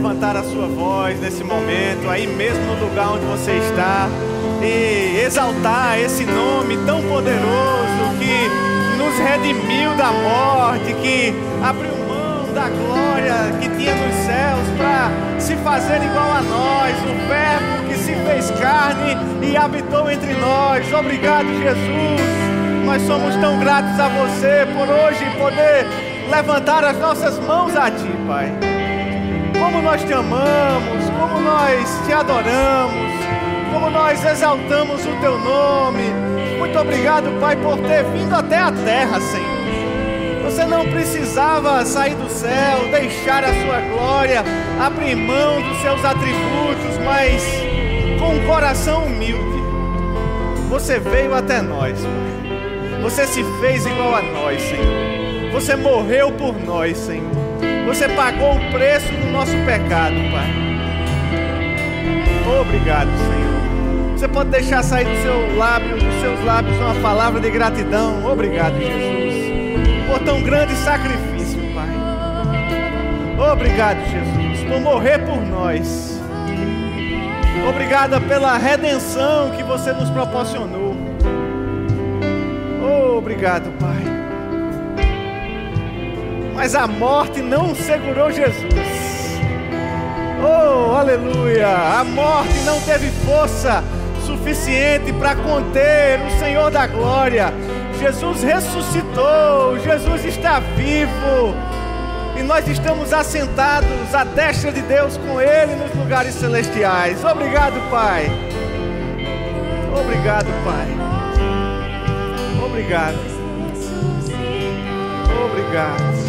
levantar a sua voz nesse momento, aí mesmo no lugar onde você está, e exaltar esse nome tão poderoso que nos redimiu da morte, que abriu mão da glória que tinha nos céus para se fazer igual a nós, o Verbo que se fez carne e habitou entre nós. Obrigado, Jesus. Nós somos tão gratos a você por hoje poder levantar as nossas mãos a Ti, Pai. Como nós te amamos, como nós te adoramos, como nós exaltamos o Teu nome. Muito obrigado, Pai, por ter vindo até a terra, Senhor. Você não precisava sair do céu, deixar a sua glória, abrir mão dos seus atributos, mas com um coração humilde, você veio até nós, Pai. Você se fez igual a nós, Senhor. Você morreu por nós, Senhor. Você pagou o preço do nosso pecado, Pai. Obrigado, Senhor. Você pode deixar sair do seu lábio, dos seus lábios uma palavra de gratidão. Obrigado, Jesus, por tão grande sacrifício, Pai. Obrigado, Jesus, por morrer por nós. Obrigada pela redenção que você nos proporcionou. Obrigado, Pai. Mas a morte não segurou Jesus. Oh, aleluia! A morte não teve força suficiente para conter o Senhor da glória. Jesus ressuscitou, Jesus está vivo. E nós estamos assentados à destra de Deus com Ele nos lugares celestiais. Obrigado, Pai. Obrigado, Pai. Obrigado. Obrigado.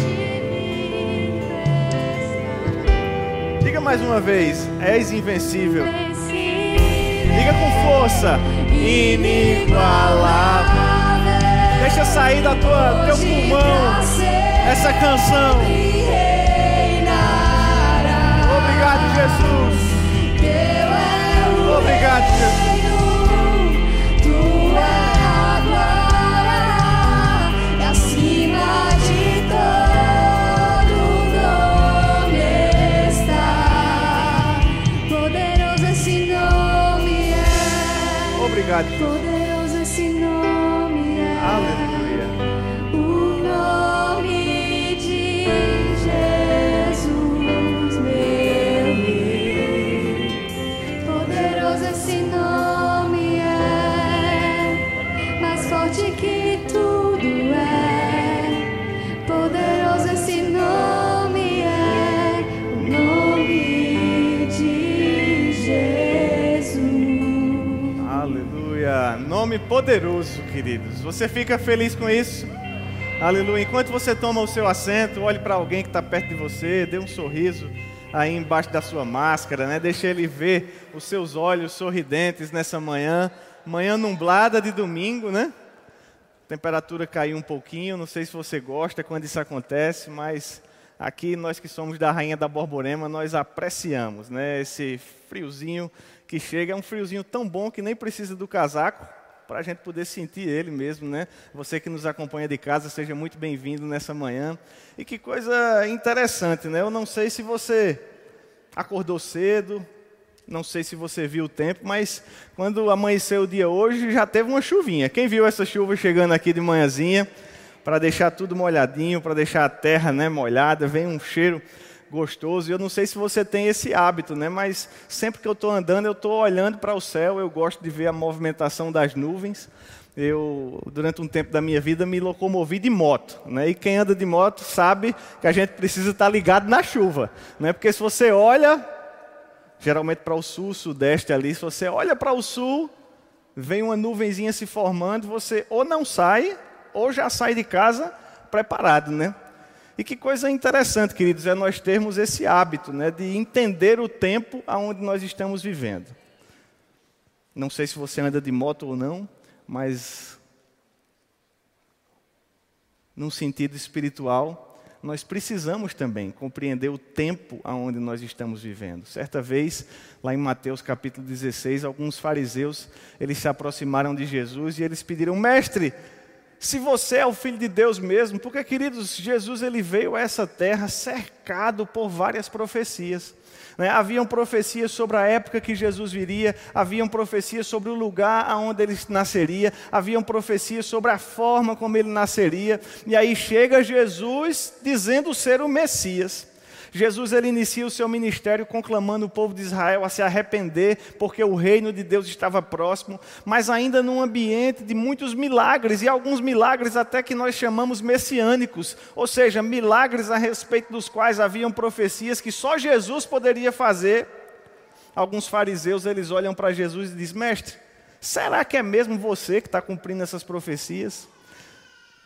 Mais uma vez: És invencível. Diga com força: Inigualável. Deixa sair da tua teu pulmão essa canção. Obrigado, Jesus. Obrigado, Jesus. Obrigado, Nome poderoso, queridos. Você fica feliz com isso? Aleluia. Enquanto você toma o seu assento, olhe para alguém que está perto de você, dê um sorriso aí embaixo da sua máscara, né? Deixe ele ver os seus olhos sorridentes nessa manhã, manhã nublada de domingo, né? A temperatura caiu um pouquinho, não sei se você gosta quando isso acontece, mas aqui nós que somos da Rainha da Borborema, nós apreciamos, né? Esse friozinho que chega, é um friozinho tão bom que nem precisa do casaco para a gente poder sentir ele mesmo, né? Você que nos acompanha de casa, seja muito bem-vindo nessa manhã. E que coisa interessante, né? Eu não sei se você acordou cedo, não sei se você viu o tempo, mas quando amanheceu o dia hoje, já teve uma chuvinha. Quem viu essa chuva chegando aqui de manhãzinha, para deixar tudo molhadinho, para deixar a terra né, molhada, vem um cheiro gostoso. Eu não sei se você tem esse hábito, né? Mas sempre que eu estou andando, eu estou olhando para o céu. Eu gosto de ver a movimentação das nuvens. Eu, durante um tempo da minha vida, me locomovi de moto, né? E quem anda de moto sabe que a gente precisa estar ligado na chuva, né? Porque se você olha, geralmente para o sul, sudeste ali, se você olha para o sul, vem uma nuvenzinha se formando, você ou não sai, ou já sai de casa preparado, né? E que coisa interessante, queridos, é nós termos esse hábito né, de entender o tempo aonde nós estamos vivendo. Não sei se você anda de moto ou não, mas num sentido espiritual, nós precisamos também compreender o tempo aonde nós estamos vivendo. Certa vez, lá em Mateus capítulo 16, alguns fariseus, eles se aproximaram de Jesus e eles pediram: "Mestre, se você é o filho de Deus mesmo, porque queridos, Jesus ele veio a essa terra cercado por várias profecias. Né? Haviam profecias sobre a época que Jesus viria, haviam profecias sobre o lugar aonde ele nasceria, haviam profecias sobre a forma como ele nasceria, e aí chega Jesus dizendo ser o Messias. Jesus ele inicia o seu ministério conclamando o povo de Israel a se arrepender, porque o reino de Deus estava próximo, mas ainda num ambiente de muitos milagres, e alguns milagres até que nós chamamos messiânicos, ou seja, milagres a respeito dos quais haviam profecias que só Jesus poderia fazer. Alguns fariseus eles olham para Jesus e dizem: Mestre, será que é mesmo você que está cumprindo essas profecias?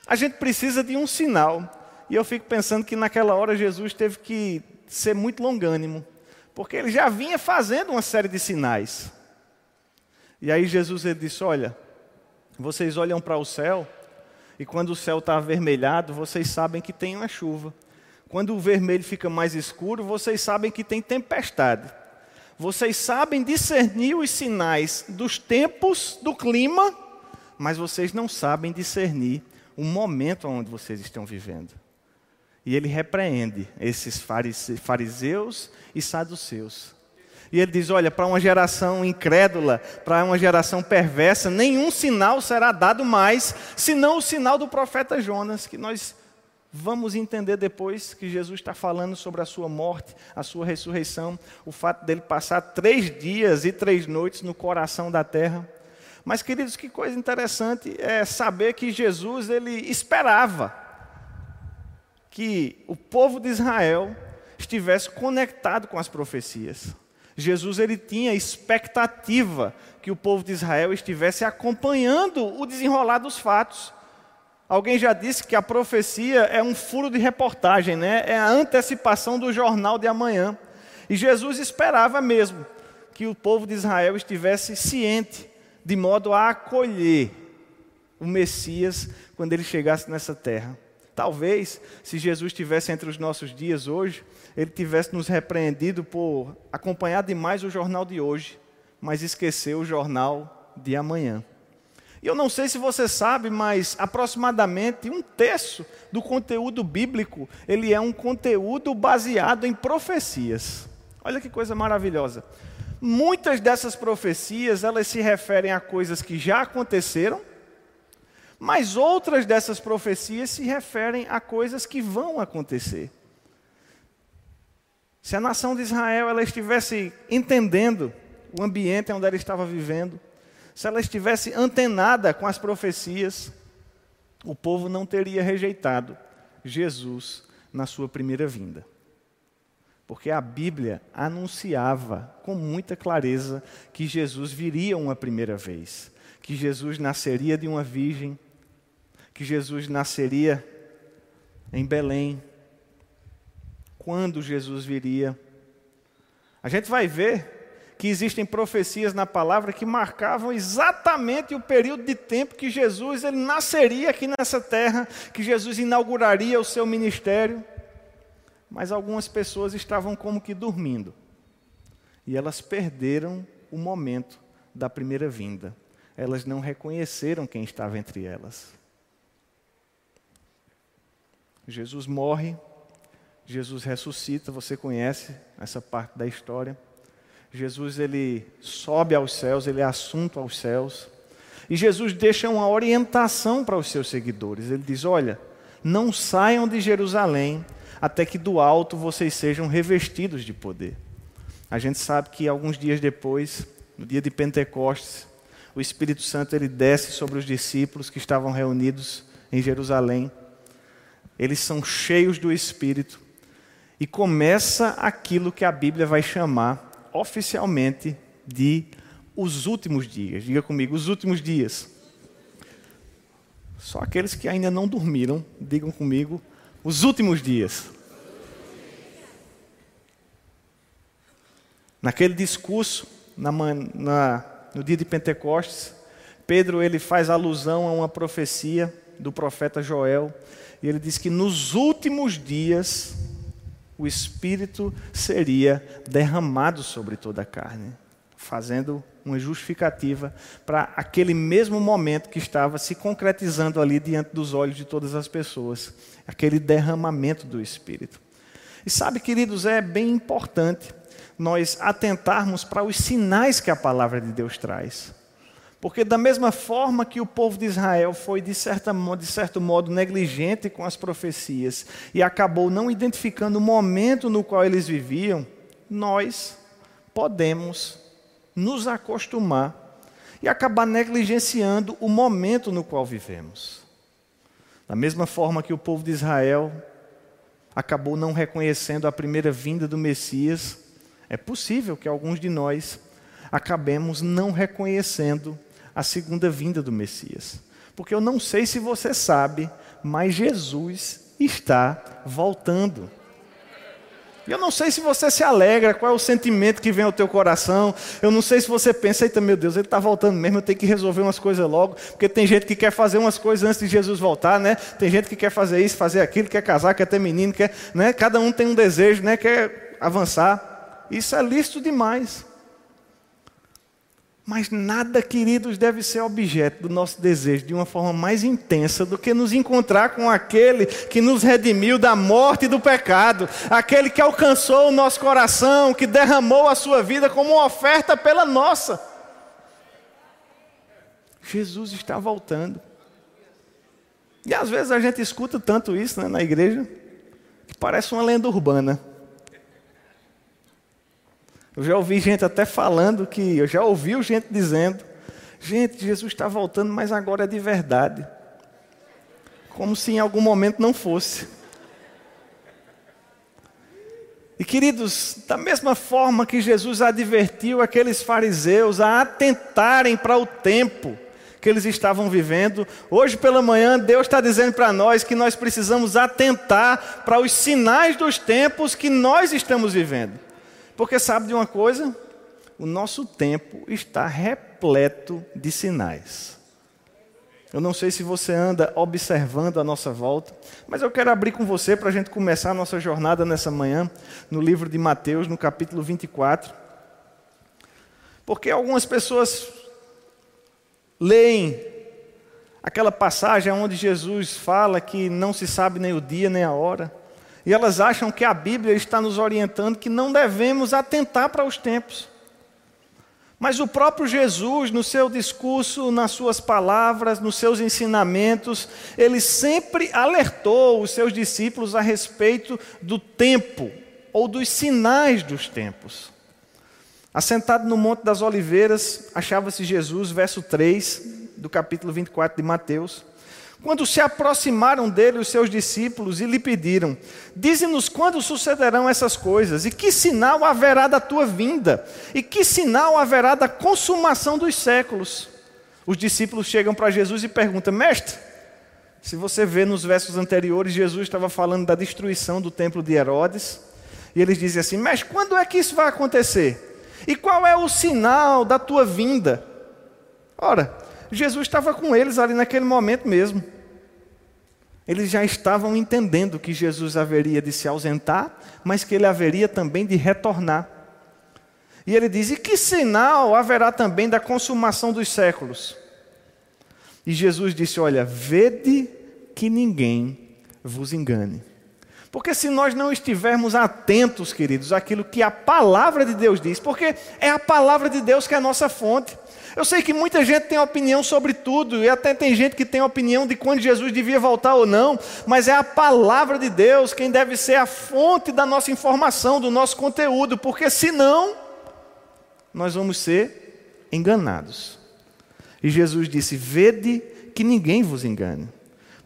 A gente precisa de um sinal. E eu fico pensando que naquela hora Jesus teve que ser muito longânimo, porque ele já vinha fazendo uma série de sinais. E aí Jesus ele disse: Olha, vocês olham para o céu, e quando o céu está avermelhado, vocês sabem que tem uma chuva. Quando o vermelho fica mais escuro, vocês sabem que tem tempestade. Vocês sabem discernir os sinais dos tempos, do clima, mas vocês não sabem discernir o momento onde vocês estão vivendo. E ele repreende esses fariseus e saduceus. E ele diz: Olha, para uma geração incrédula, para uma geração perversa, nenhum sinal será dado mais, senão o sinal do profeta Jonas, que nós vamos entender depois que Jesus está falando sobre a sua morte, a sua ressurreição, o fato dele passar três dias e três noites no coração da terra. Mas, queridos, que coisa interessante é saber que Jesus ele esperava que o povo de Israel estivesse conectado com as profecias. Jesus ele tinha expectativa que o povo de Israel estivesse acompanhando o desenrolar dos fatos. Alguém já disse que a profecia é um furo de reportagem, né? É a antecipação do jornal de amanhã. E Jesus esperava mesmo que o povo de Israel estivesse ciente, de modo a acolher o Messias quando ele chegasse nessa terra. Talvez, se Jesus estivesse entre os nossos dias hoje, ele tivesse nos repreendido por acompanhar demais o jornal de hoje, mas esquecer o jornal de amanhã. E eu não sei se você sabe, mas aproximadamente um terço do conteúdo bíblico, ele é um conteúdo baseado em profecias. Olha que coisa maravilhosa. Muitas dessas profecias, elas se referem a coisas que já aconteceram, mas outras dessas profecias se referem a coisas que vão acontecer. Se a nação de Israel ela estivesse entendendo o ambiente onde ela estava vivendo, se ela estivesse antenada com as profecias, o povo não teria rejeitado Jesus na sua primeira vinda. Porque a Bíblia anunciava com muita clareza que Jesus viria uma primeira vez, que Jesus nasceria de uma virgem, que Jesus nasceria em Belém, quando Jesus viria. A gente vai ver que existem profecias na palavra que marcavam exatamente o período de tempo que Jesus ele nasceria aqui nessa terra, que Jesus inauguraria o seu ministério. Mas algumas pessoas estavam como que dormindo. E elas perderam o momento da primeira vinda. Elas não reconheceram quem estava entre elas. Jesus morre, Jesus ressuscita, você conhece essa parte da história. Jesus ele sobe aos céus, ele é assunto aos céus. E Jesus deixa uma orientação para os seus seguidores. Ele diz: Olha, não saiam de Jerusalém até que do alto vocês sejam revestidos de poder. A gente sabe que alguns dias depois, no dia de Pentecostes, o Espírito Santo ele desce sobre os discípulos que estavam reunidos em Jerusalém eles são cheios do Espírito e começa aquilo que a Bíblia vai chamar oficialmente de os últimos dias. Diga comigo, os últimos dias. Só aqueles que ainda não dormiram, digam comigo, os últimos dias. Naquele discurso, na, na, no dia de Pentecostes, Pedro ele faz alusão a uma profecia do profeta Joel e ele diz que nos últimos dias o Espírito seria derramado sobre toda a carne. fazendo uma justificativa para aquele mesmo momento que estava se concretizando ali diante dos olhos de todas as pessoas, aquele derramamento do Espírito. E sabe, queridos, é bem importante nós atentarmos para os sinais que a palavra de Deus traz. Porque, da mesma forma que o povo de Israel foi, de, certa, de certo modo, negligente com as profecias e acabou não identificando o momento no qual eles viviam, nós podemos nos acostumar e acabar negligenciando o momento no qual vivemos. Da mesma forma que o povo de Israel acabou não reconhecendo a primeira vinda do Messias, é possível que alguns de nós acabemos não reconhecendo a segunda vinda do Messias. Porque eu não sei se você sabe, mas Jesus está voltando. E eu não sei se você se alegra, qual é o sentimento que vem ao teu coração. Eu não sei se você pensa, eita meu Deus, ele está voltando mesmo, eu tenho que resolver umas coisas logo. Porque tem gente que quer fazer umas coisas antes de Jesus voltar, né? Tem gente que quer fazer isso, fazer aquilo, quer casar, quer ter menino, quer, né? Cada um tem um desejo, né? Quer avançar. Isso é lícito demais. Mas nada, queridos, deve ser objeto do nosso desejo de uma forma mais intensa do que nos encontrar com aquele que nos redimiu da morte e do pecado, aquele que alcançou o nosso coração, que derramou a sua vida como uma oferta pela nossa. Jesus está voltando. E às vezes a gente escuta tanto isso né, na igreja, que parece uma lenda urbana. Eu já ouvi gente até falando que, eu já ouvi gente dizendo, gente, Jesus está voltando, mas agora é de verdade. Como se em algum momento não fosse. E queridos, da mesma forma que Jesus advertiu aqueles fariseus a atentarem para o tempo que eles estavam vivendo, hoje pela manhã Deus está dizendo para nós que nós precisamos atentar para os sinais dos tempos que nós estamos vivendo. Porque sabe de uma coisa? O nosso tempo está repleto de sinais. Eu não sei se você anda observando a nossa volta, mas eu quero abrir com você para a gente começar a nossa jornada nessa manhã, no livro de Mateus, no capítulo 24. Porque algumas pessoas leem aquela passagem onde Jesus fala que não se sabe nem o dia nem a hora. E elas acham que a Bíblia está nos orientando que não devemos atentar para os tempos. Mas o próprio Jesus, no seu discurso, nas suas palavras, nos seus ensinamentos, ele sempre alertou os seus discípulos a respeito do tempo ou dos sinais dos tempos. Assentado no Monte das Oliveiras, achava-se Jesus, verso 3 do capítulo 24 de Mateus. Quando se aproximaram dele os seus discípulos e lhe pediram: Dize-nos quando sucederão essas coisas, e que sinal haverá da tua vinda, e que sinal haverá da consumação dos séculos. Os discípulos chegam para Jesus e perguntam: Mestre, se você vê nos versos anteriores, Jesus estava falando da destruição do templo de Herodes, e eles dizem assim: Mestre, quando é que isso vai acontecer? E qual é o sinal da tua vinda? Ora, Jesus estava com eles ali naquele momento mesmo. Eles já estavam entendendo que Jesus haveria de se ausentar, mas que ele haveria também de retornar. E ele diz: E que sinal haverá também da consumação dos séculos? E Jesus disse: Olha, vede que ninguém vos engane. Porque se nós não estivermos atentos, queridos, àquilo que a palavra de Deus diz, porque é a palavra de Deus que é a nossa fonte. Eu sei que muita gente tem opinião sobre tudo, e até tem gente que tem opinião de quando Jesus devia voltar ou não, mas é a palavra de Deus quem deve ser a fonte da nossa informação, do nosso conteúdo, porque senão nós vamos ser enganados. E Jesus disse: Vede que ninguém vos engane.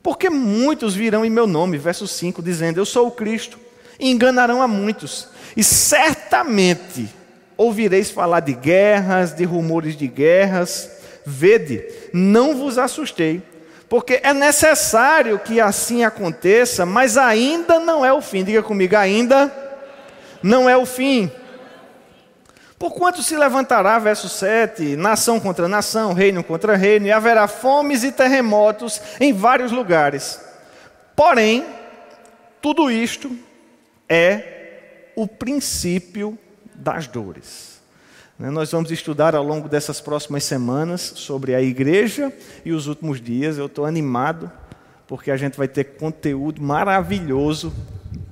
Porque muitos virão em meu nome, verso 5, dizendo: Eu sou o Cristo, e enganarão a muitos. E certamente ouvireis falar de guerras, de rumores de guerras. Vede, não vos assustei, porque é necessário que assim aconteça, mas ainda não é o fim. Diga comigo, ainda não é o fim. Porquanto se levantará, verso 7, nação contra nação, reino contra reino, e haverá fomes e terremotos em vários lugares. Porém, tudo isto é o princípio das dores. Né? Nós vamos estudar ao longo dessas próximas semanas sobre a igreja e os últimos dias. Eu estou animado, porque a gente vai ter conteúdo maravilhoso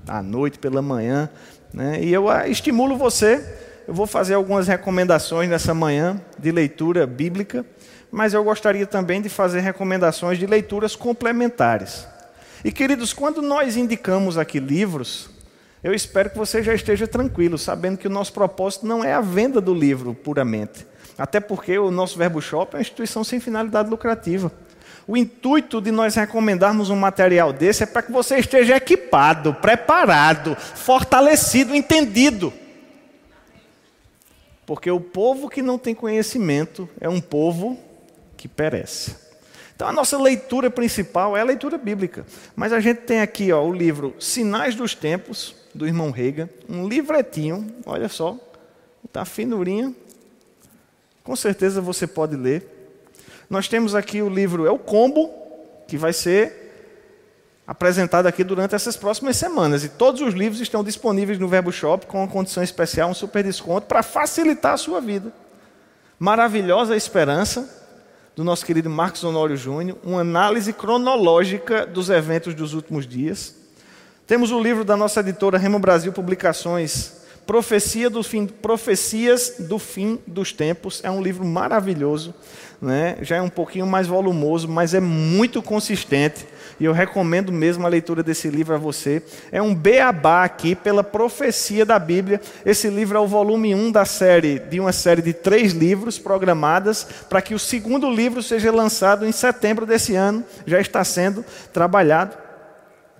à noite, pela manhã. Né? E eu ah, estimulo você, eu vou fazer algumas recomendações nessa manhã de leitura bíblica, mas eu gostaria também de fazer recomendações de leituras complementares. E queridos, quando nós indicamos aqui livros, eu espero que você já esteja tranquilo, sabendo que o nosso propósito não é a venda do livro puramente. Até porque o nosso Verbo Shop é uma instituição sem finalidade lucrativa. O intuito de nós recomendarmos um material desse é para que você esteja equipado, preparado, fortalecido, entendido. Porque o povo que não tem conhecimento é um povo que perece. Então a nossa leitura principal é a leitura bíblica. Mas a gente tem aqui ó, o livro Sinais dos Tempos, do irmão Rega, um livretinho, olha só, está finurinha, com certeza você pode ler. Nós temos aqui o livro É o Combo, que vai ser apresentado aqui durante essas próximas semanas. E todos os livros estão disponíveis no Verbo Shop com uma condição especial, um super desconto para facilitar a sua vida. Maravilhosa Esperança, do nosso querido Marcos Honório Júnior, uma análise cronológica dos eventos dos últimos dias. Temos o livro da nossa editora Remo Brasil Publicações, Profecia do fim, Profecias do Fim dos Tempos. É um livro maravilhoso, né? já é um pouquinho mais volumoso, mas é muito consistente. E eu recomendo mesmo a leitura desse livro a você. É um beabá aqui pela profecia da Bíblia. Esse livro é o volume 1 da série, de uma série de três livros programadas para que o segundo livro seja lançado em setembro desse ano. Já está sendo trabalhado.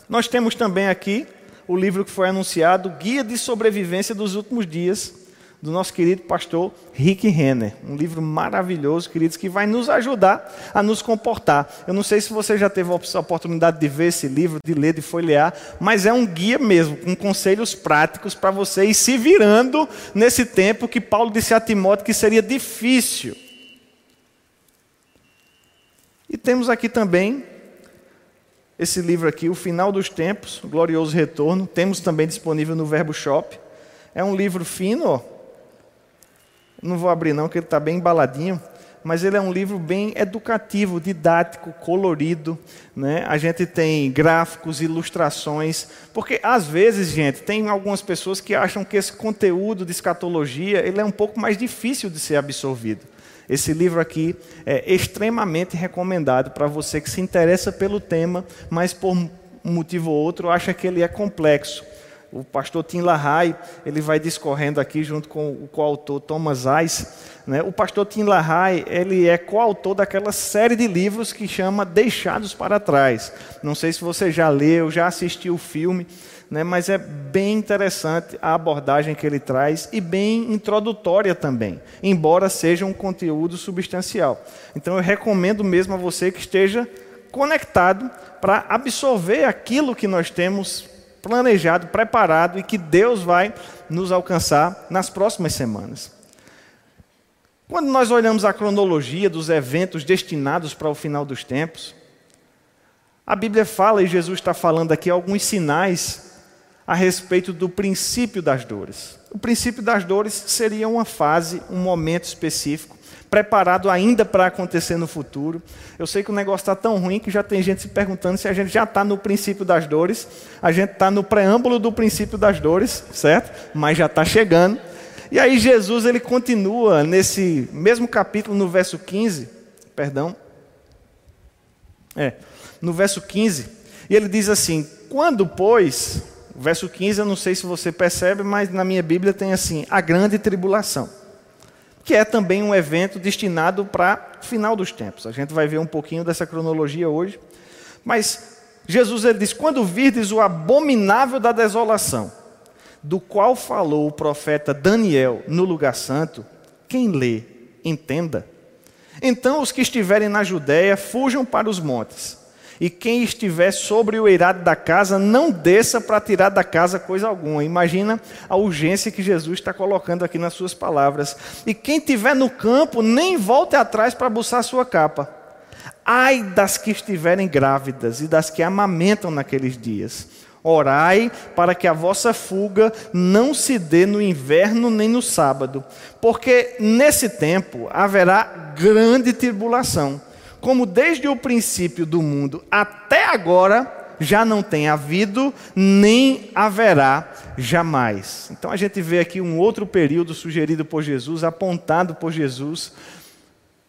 Nós temos também aqui o livro que foi anunciado, Guia de Sobrevivência dos Últimos Dias, do nosso querido pastor Rick Renner. Um livro maravilhoso, queridos, que vai nos ajudar a nos comportar. Eu não sei se você já teve a oportunidade de ver esse livro, de ler, de folhear, mas é um guia mesmo, com conselhos práticos para você ir se virando nesse tempo que Paulo disse a Timóteo que seria difícil. E temos aqui também esse livro aqui, O Final dos Tempos, o Glorioso Retorno. Temos também disponível no Verbo Shop. É um livro fino, ó. não vou abrir não, porque ele está bem embaladinho. Mas ele é um livro bem educativo, didático, colorido. Né? A gente tem gráficos, ilustrações. Porque, às vezes, gente, tem algumas pessoas que acham que esse conteúdo de escatologia ele é um pouco mais difícil de ser absorvido. Esse livro aqui é extremamente recomendado para você que se interessa pelo tema, mas por um motivo ou outro acha que ele é complexo. O pastor Tim LaHaye, ele vai discorrendo aqui junto com o coautor Thomas Ice. Né? O pastor Tim LaHaye, ele é coautor daquela série de livros que chama Deixados para Trás. Não sei se você já leu, já assistiu o filme, né? mas é bem interessante a abordagem que ele traz e bem introdutória também, embora seja um conteúdo substancial. Então eu recomendo mesmo a você que esteja conectado para absorver aquilo que nós temos planejado, preparado e que Deus vai nos alcançar nas próximas semanas. Quando nós olhamos a cronologia dos eventos destinados para o final dos tempos, a Bíblia fala, e Jesus está falando aqui, alguns sinais a respeito do princípio das dores. O princípio das dores seria uma fase, um momento específico, preparado ainda para acontecer no futuro. Eu sei que o negócio está tão ruim que já tem gente se perguntando se a gente já está no princípio das dores. A gente está no preâmbulo do princípio das dores, certo? Mas já está chegando. E aí Jesus ele continua nesse mesmo capítulo, no verso 15, perdão. É, no verso 15, e ele diz assim: Quando, pois, verso 15, eu não sei se você percebe, mas na minha Bíblia tem assim: a grande tribulação que é também um evento destinado para o final dos tempos. A gente vai ver um pouquinho dessa cronologia hoje. Mas Jesus ele diz: quando virdes o abominável da desolação, do qual falou o profeta Daniel no lugar santo, quem lê, entenda. Então os que estiverem na Judéia fujam para os montes e quem estiver sobre o eirado da casa, não desça para tirar da casa coisa alguma. Imagina a urgência que Jesus está colocando aqui nas suas palavras. E quem estiver no campo, nem volte atrás para buscar sua capa. Ai das que estiverem grávidas e das que amamentam naqueles dias, Orai para que a vossa fuga não se dê no inverno nem no sábado, porque nesse tempo haverá grande tribulação, como desde o princípio do mundo até agora já não tem havido, nem haverá jamais. Então a gente vê aqui um outro período sugerido por Jesus, apontado por Jesus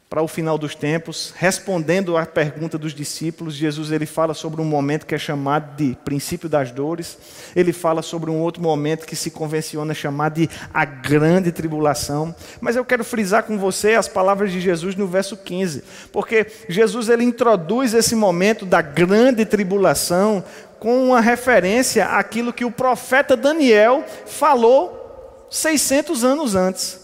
para o final dos tempos, respondendo à pergunta dos discípulos, Jesus ele fala sobre um momento que é chamado de princípio das dores. Ele fala sobre um outro momento que se convenciona chamar de a grande tribulação. Mas eu quero frisar com você as palavras de Jesus no verso 15, porque Jesus ele introduz esse momento da grande tribulação com uma referência àquilo que o profeta Daniel falou 600 anos antes.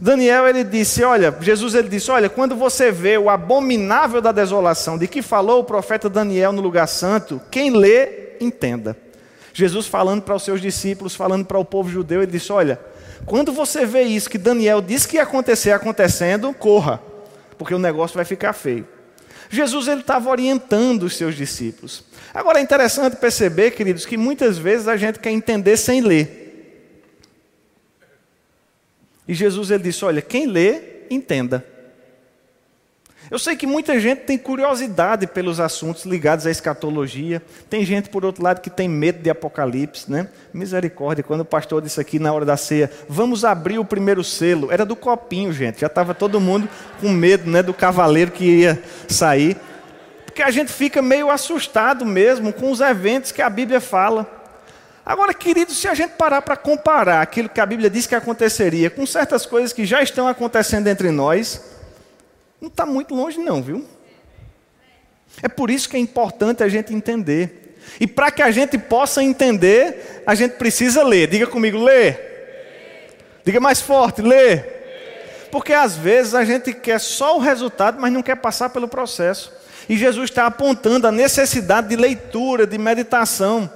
Daniel ele disse, olha, Jesus ele disse, olha, quando você vê o abominável da desolação de que falou o profeta Daniel no lugar santo, quem lê, entenda. Jesus falando para os seus discípulos, falando para o povo judeu, ele disse, olha, quando você vê isso que Daniel disse que ia acontecer acontecendo, corra, porque o negócio vai ficar feio. Jesus ele estava orientando os seus discípulos. Agora é interessante perceber, queridos, que muitas vezes a gente quer entender sem ler. E Jesus ele disse: Olha, quem lê, entenda. Eu sei que muita gente tem curiosidade pelos assuntos ligados à escatologia. Tem gente, por outro lado, que tem medo de Apocalipse, né? Misericórdia, quando o pastor disse aqui na hora da ceia, vamos abrir o primeiro selo. Era do copinho, gente. Já estava todo mundo com medo, né? Do cavaleiro que ia sair. Porque a gente fica meio assustado mesmo com os eventos que a Bíblia fala. Agora, queridos, se a gente parar para comparar aquilo que a Bíblia diz que aconteceria com certas coisas que já estão acontecendo entre nós, não está muito longe, não, viu? É por isso que é importante a gente entender. E para que a gente possa entender, a gente precisa ler. Diga comigo, ler. Diga mais forte, ler. Porque às vezes a gente quer só o resultado, mas não quer passar pelo processo. E Jesus está apontando a necessidade de leitura, de meditação.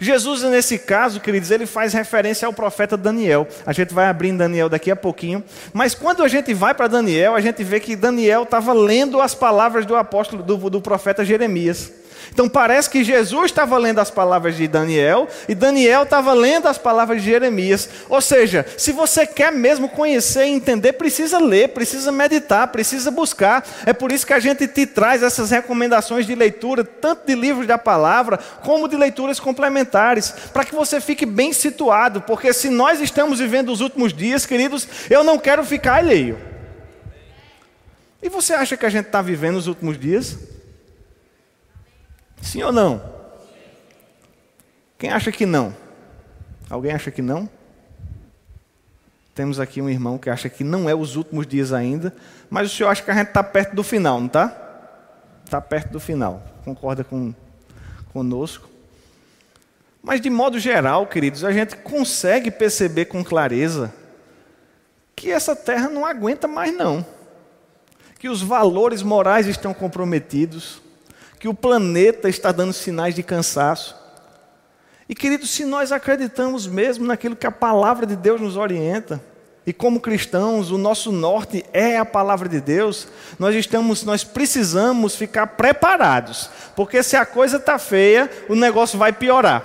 Jesus, nesse caso, queridos, ele faz referência ao profeta Daniel. A gente vai abrir em Daniel daqui a pouquinho. Mas quando a gente vai para Daniel, a gente vê que Daniel estava lendo as palavras do apóstolo, do, do profeta Jeremias. Então parece que Jesus estava lendo as palavras de Daniel e Daniel estava lendo as palavras de Jeremias. Ou seja, se você quer mesmo conhecer e entender, precisa ler, precisa meditar, precisa buscar. É por isso que a gente te traz essas recomendações de leitura, tanto de livros da palavra, como de leituras complementares, para que você fique bem situado, porque se nós estamos vivendo os últimos dias, queridos, eu não quero ficar alheio. E você acha que a gente está vivendo os últimos dias? Sim ou não? Quem acha que não? Alguém acha que não? Temos aqui um irmão que acha que não é os últimos dias ainda, mas o senhor acha que a gente está perto do final, não está? Está perto do final. Concorda com, conosco? Mas de modo geral, queridos, a gente consegue perceber com clareza que essa terra não aguenta mais não. Que os valores morais estão comprometidos, que o planeta está dando sinais de cansaço. E queridos, se nós acreditamos mesmo naquilo que a palavra de Deus nos orienta, e como cristãos, o nosso norte é a palavra de Deus, nós estamos, nós precisamos ficar preparados, porque se a coisa está feia, o negócio vai piorar.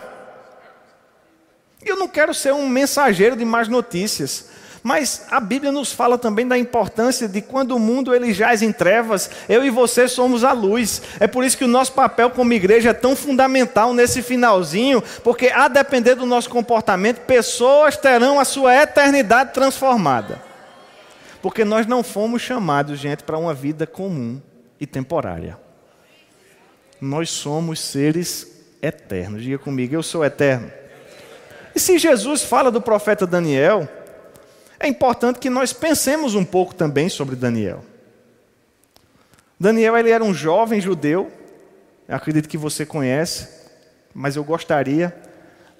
Eu não quero ser um mensageiro de más notícias, mas a Bíblia nos fala também da importância de quando o mundo ele jaz em trevas, eu e você somos a luz. É por isso que o nosso papel como igreja é tão fundamental nesse finalzinho, porque a depender do nosso comportamento, pessoas terão a sua eternidade transformada. Porque nós não fomos chamados, gente, para uma vida comum e temporária. Nós somos seres eternos. Diga comigo, eu sou eterno. E se Jesus fala do profeta Daniel, é importante que nós pensemos um pouco também sobre Daniel. Daniel ele era um jovem judeu, acredito que você conhece, mas eu gostaria,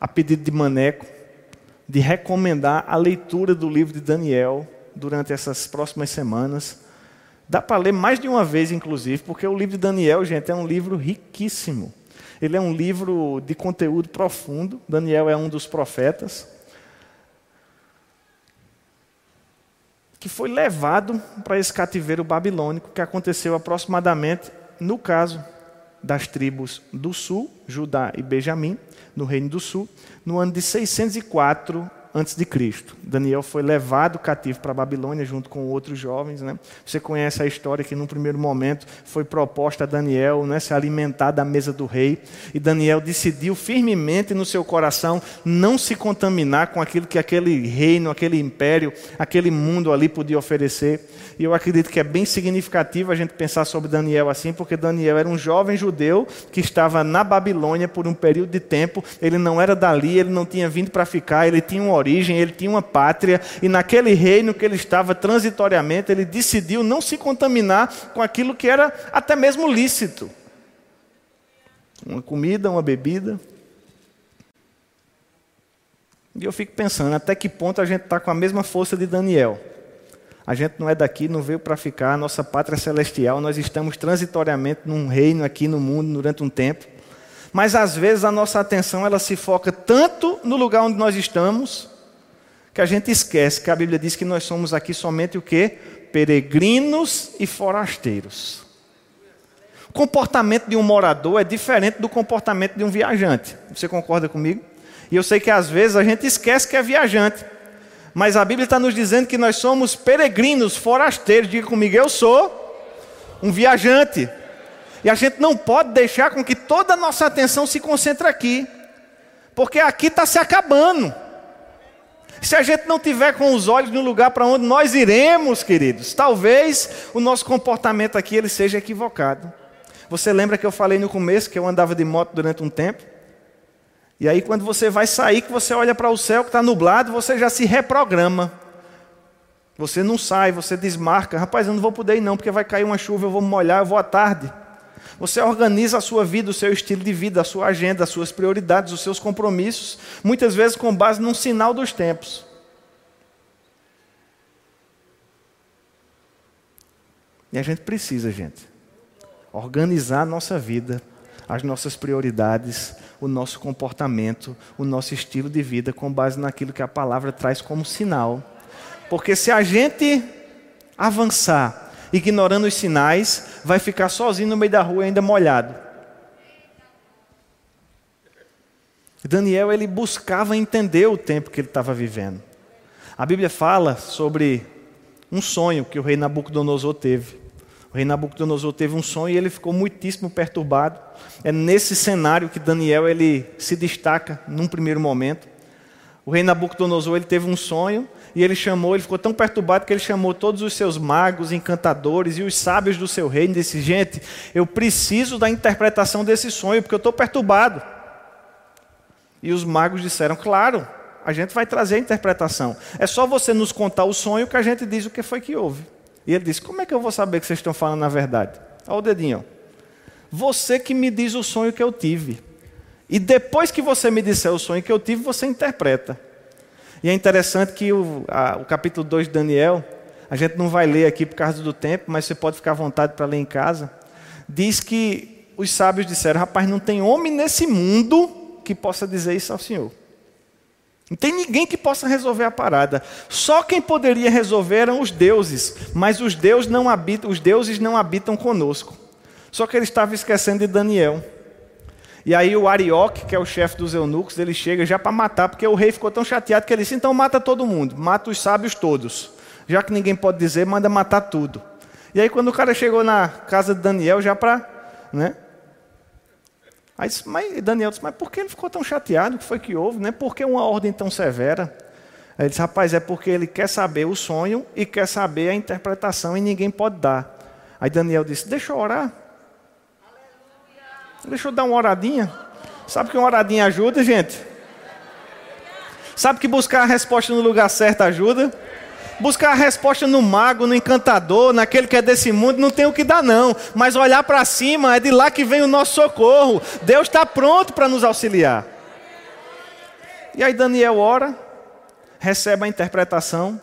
a pedido de Maneco, de recomendar a leitura do livro de Daniel durante essas próximas semanas. Dá para ler mais de uma vez, inclusive, porque o livro de Daniel, gente, é um livro riquíssimo. Ele é um livro de conteúdo profundo. Daniel é um dos profetas. Que foi levado para esse cativeiro babilônico, que aconteceu aproximadamente, no caso das tribos do sul, Judá e Benjamim, no reino do sul, no ano de 604 antes de Cristo. Daniel foi levado cativo para a Babilônia junto com outros jovens. Né? Você conhece a história que, num primeiro momento, foi proposta a Daniel né, se alimentar da mesa do rei. E Daniel decidiu firmemente no seu coração não se contaminar com aquilo que aquele reino, aquele império, aquele mundo ali podia oferecer. E eu acredito que é bem significativo a gente pensar sobre Daniel assim, porque Daniel era um jovem judeu que estava na Babilônia por um período de tempo. Ele não era dali, ele não tinha vindo para ficar, ele tinha um origem, ele tinha uma pátria, e naquele reino que ele estava transitoriamente, ele decidiu não se contaminar com aquilo que era até mesmo lícito. Uma comida, uma bebida. E eu fico pensando, até que ponto a gente está com a mesma força de Daniel? A gente não é daqui, não veio para ficar, a nossa pátria celestial, nós estamos transitoriamente num reino aqui no mundo durante um tempo. Mas às vezes a nossa atenção ela se foca tanto no lugar onde nós estamos, que a gente esquece que a Bíblia diz que nós somos aqui somente o quê? Peregrinos e forasteiros. O comportamento de um morador é diferente do comportamento de um viajante. Você concorda comigo? E eu sei que às vezes a gente esquece que é viajante. Mas a Bíblia está nos dizendo que nós somos peregrinos, forasteiros. Diga comigo, eu sou um viajante. E a gente não pode deixar com que toda a nossa atenção se concentre aqui. Porque aqui está se acabando. Se a gente não tiver com os olhos no lugar para onde nós iremos, queridos, talvez o nosso comportamento aqui ele seja equivocado. Você lembra que eu falei no começo que eu andava de moto durante um tempo? E aí quando você vai sair, que você olha para o céu que está nublado, você já se reprograma. Você não sai, você desmarca. Rapaz, eu não vou poder ir não, porque vai cair uma chuva, eu vou molhar, eu vou à tarde. Você organiza a sua vida, o seu estilo de vida, a sua agenda, as suas prioridades, os seus compromissos, muitas vezes com base num sinal dos tempos. E a gente precisa, gente, organizar a nossa vida, as nossas prioridades, o nosso comportamento, o nosso estilo de vida com base naquilo que a palavra traz como sinal. Porque se a gente avançar ignorando os sinais, vai ficar sozinho no meio da rua ainda molhado. Daniel ele buscava entender o tempo que ele estava vivendo. A Bíblia fala sobre um sonho que o rei Nabucodonosor teve. O rei Nabucodonosor teve um sonho e ele ficou muitíssimo perturbado. É nesse cenário que Daniel ele se destaca num primeiro momento. O rei Nabucodonosor ele teve um sonho e ele chamou, ele ficou tão perturbado que ele chamou todos os seus magos, encantadores e os sábios do seu reino e disse: Gente, eu preciso da interpretação desse sonho, porque eu estou perturbado. E os magos disseram: Claro, a gente vai trazer a interpretação. É só você nos contar o sonho que a gente diz o que foi que houve. E ele disse: Como é que eu vou saber que vocês estão falando a verdade? Olha o dedinho. Você que me diz o sonho que eu tive. E depois que você me disser o sonho que eu tive, você interpreta. E é interessante que o, a, o capítulo 2 de Daniel, a gente não vai ler aqui por causa do tempo, mas você pode ficar à vontade para ler em casa. Diz que os sábios disseram: rapaz, não tem homem nesse mundo que possa dizer isso ao Senhor. Não tem ninguém que possa resolver a parada. Só quem poderia resolver eram os deuses, mas os deuses não habitam, os deuses não habitam conosco. Só que ele estava esquecendo de Daniel. E aí o Arioque, que é o chefe dos eunucos, ele chega já para matar, porque o rei ficou tão chateado que ele disse: então mata todo mundo, mata os sábios todos. Já que ninguém pode dizer, manda matar tudo. E aí quando o cara chegou na casa de Daniel, já para. Né? Aí mas Daniel disse: mas por que ele ficou tão chateado? O que foi que houve? Né? Por que uma ordem tão severa? Aí ele disse: rapaz, é porque ele quer saber o sonho e quer saber a interpretação e ninguém pode dar. Aí Daniel disse: deixa eu orar. Deixa eu dar uma oradinha. Sabe que uma oradinha ajuda, gente? Sabe que buscar a resposta no lugar certo ajuda? Buscar a resposta no mago, no encantador, naquele que é desse mundo, não tem o que dar, não. Mas olhar para cima, é de lá que vem o nosso socorro. Deus está pronto para nos auxiliar. E aí Daniel ora, recebe a interpretação.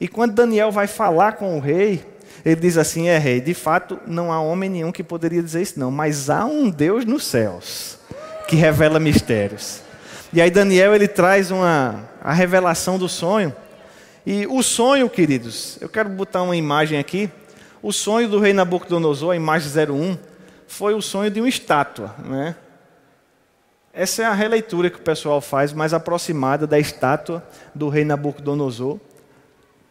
E quando Daniel vai falar com o rei, ele diz assim: é rei, de fato não há homem nenhum que poderia dizer isso, não, mas há um Deus nos céus que revela mistérios. E aí Daniel ele traz uma, a revelação do sonho. E o sonho, queridos, eu quero botar uma imagem aqui. O sonho do rei Nabucodonosor, a imagem 01, foi o sonho de uma estátua. Né? Essa é a releitura que o pessoal faz, mais aproximada da estátua do rei Nabucodonosor.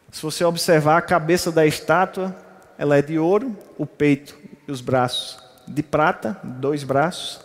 Se você observar a cabeça da estátua, ela é de ouro, o peito e os braços de prata, dois braços,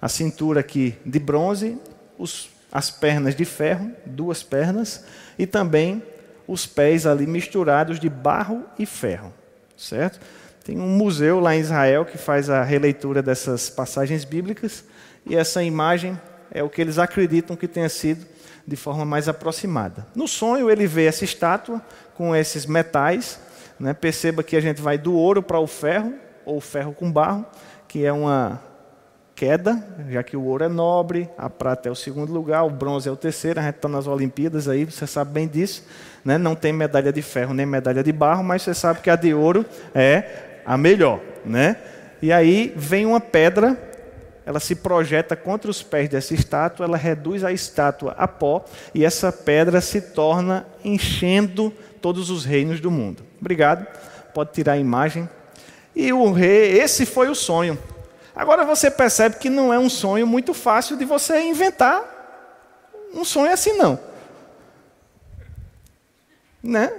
a cintura aqui de bronze, os, as pernas de ferro, duas pernas, e também os pés ali misturados de barro e ferro, certo? Tem um museu lá em Israel que faz a releitura dessas passagens bíblicas, e essa imagem é o que eles acreditam que tenha sido de forma mais aproximada. No sonho, ele vê essa estátua com esses metais. Né? Perceba que a gente vai do ouro para o ferro, ou ferro com barro, que é uma queda, já que o ouro é nobre, a prata é o segundo lugar, o bronze é o terceiro, a gente está nas Olimpíadas aí, você sabe bem disso. Né? Não tem medalha de ferro nem medalha de barro, mas você sabe que a de ouro é a melhor. Né? E aí vem uma pedra, ela se projeta contra os pés dessa estátua, ela reduz a estátua a pó, e essa pedra se torna enchendo todos os reinos do mundo. Obrigado. Pode tirar a imagem. E o rei, esse foi o sonho. Agora você percebe que não é um sonho muito fácil de você inventar um sonho assim, não. Né?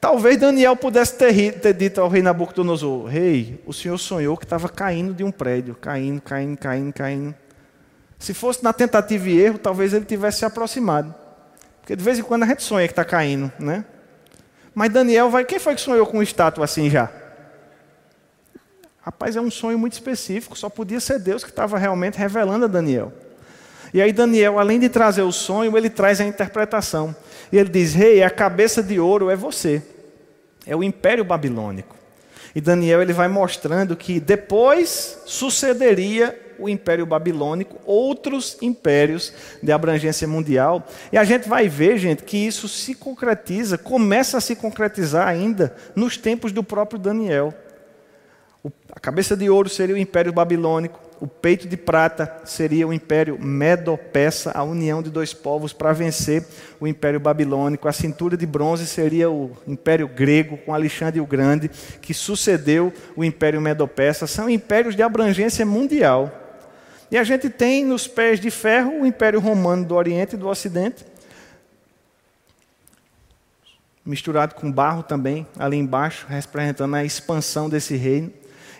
Talvez Daniel pudesse ter, ter dito ao rei Nabucodonosor: Rei, o senhor sonhou que estava caindo de um prédio, caindo, caindo, caindo, caindo. Se fosse na tentativa e erro, talvez ele tivesse se aproximado. Porque de vez em quando a gente sonha que está caindo, né? Mas Daniel vai. Quem foi que sonhou com estátua assim já? Rapaz, é um sonho muito específico, só podia ser Deus que estava realmente revelando a Daniel. E aí Daniel, além de trazer o sonho, ele traz a interpretação. E ele diz: "Rei, hey, a cabeça de ouro é você. É o império babilônico." E Daniel ele vai mostrando que depois sucederia o império babilônico, outros impérios de abrangência mundial. E a gente vai ver, gente, que isso se concretiza, começa a se concretizar ainda nos tempos do próprio Daniel. A cabeça de ouro seria o Império Babilônico, o peito de prata seria o Império Medo-Persa, a união de dois povos para vencer o Império Babilônico. A cintura de bronze seria o Império Grego, com Alexandre o Grande, que sucedeu o Império Medo-Persa. São impérios de abrangência mundial. E a gente tem nos pés de ferro o Império Romano do Oriente e do Ocidente, misturado com barro também, ali embaixo, representando a expansão desse reino.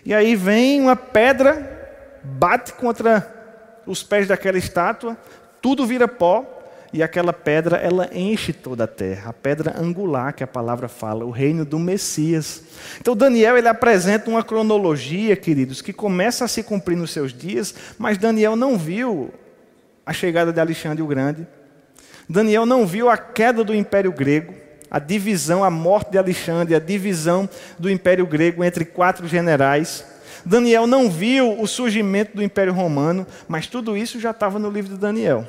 E aí vem uma pedra, bate contra os pés daquela estátua, tudo vira pó, e aquela pedra ela enche toda a terra, a pedra angular que a palavra fala, o reino do Messias. Então Daniel ele apresenta uma cronologia, queridos, que começa a se cumprir nos seus dias, mas Daniel não viu a chegada de Alexandre o Grande. Daniel não viu a queda do Império Grego a divisão, a morte de Alexandre, a divisão do Império Grego entre quatro generais. Daniel não viu o surgimento do Império Romano, mas tudo isso já estava no livro de Daniel.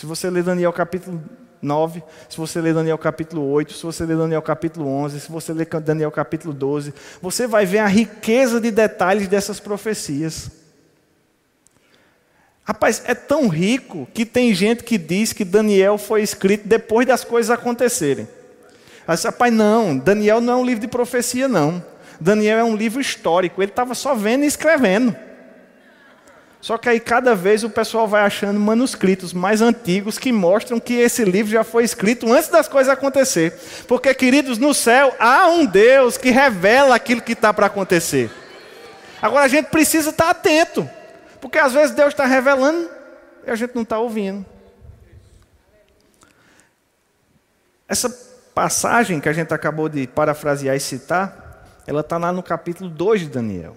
Se você ler Daniel capítulo 9, se você ler Daniel capítulo 8, se você ler Daniel capítulo 11, se você ler Daniel capítulo 12, você vai ver a riqueza de detalhes dessas profecias. Rapaz, é tão rico que tem gente que diz que Daniel foi escrito depois das coisas acontecerem. Mas, rapaz, não, Daniel não é um livro de profecia, não. Daniel é um livro histórico, ele estava só vendo e escrevendo. Só que aí cada vez o pessoal vai achando manuscritos mais antigos que mostram que esse livro já foi escrito antes das coisas acontecer. Porque, queridos, no céu há um Deus que revela aquilo que está para acontecer. Agora a gente precisa estar atento. Porque às vezes Deus está revelando e a gente não está ouvindo. Essa passagem que a gente acabou de parafrasear e citar, ela está lá no capítulo 2 de Daniel.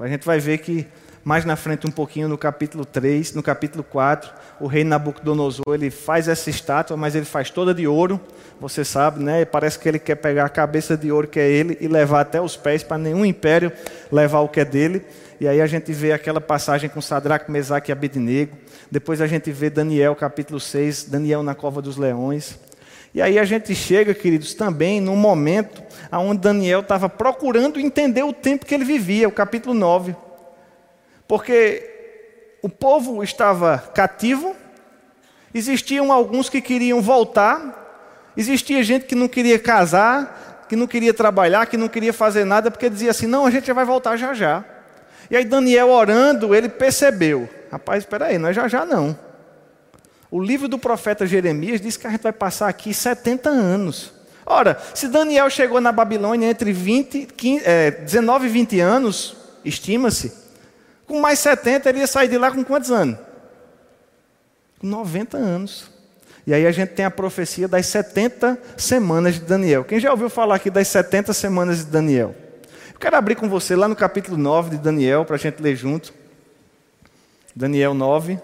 A gente vai ver que mais na frente um pouquinho no capítulo 3, no capítulo 4, o rei Nabucodonosor, ele faz essa estátua, mas ele faz toda de ouro, você sabe, né? Parece que ele quer pegar a cabeça de ouro que é ele e levar até os pés para nenhum império levar o que é dele. E aí a gente vê aquela passagem com Sadraque, Mesaque e Abednego. Depois a gente vê Daniel, capítulo 6, Daniel na cova dos leões. E aí a gente chega, queridos, também num momento onde Daniel estava procurando entender o tempo que ele vivia, o capítulo 9. Porque o povo estava cativo, existiam alguns que queriam voltar, existia gente que não queria casar, que não queria trabalhar, que não queria fazer nada, porque dizia assim: não, a gente vai voltar já já. E aí Daniel orando, ele percebeu: rapaz, espera aí, nós já já não. O livro do profeta Jeremias diz que a gente vai passar aqui 70 anos. Ora, se Daniel chegou na Babilônia entre 20, 15, é, 19 e 20 anos, estima-se, com mais 70 ele ia sair de lá com quantos anos? Com 90 anos. E aí a gente tem a profecia das 70 semanas de Daniel. Quem já ouviu falar aqui das 70 semanas de Daniel? Eu quero abrir com você lá no capítulo 9 de Daniel, para a gente ler junto. Daniel 9.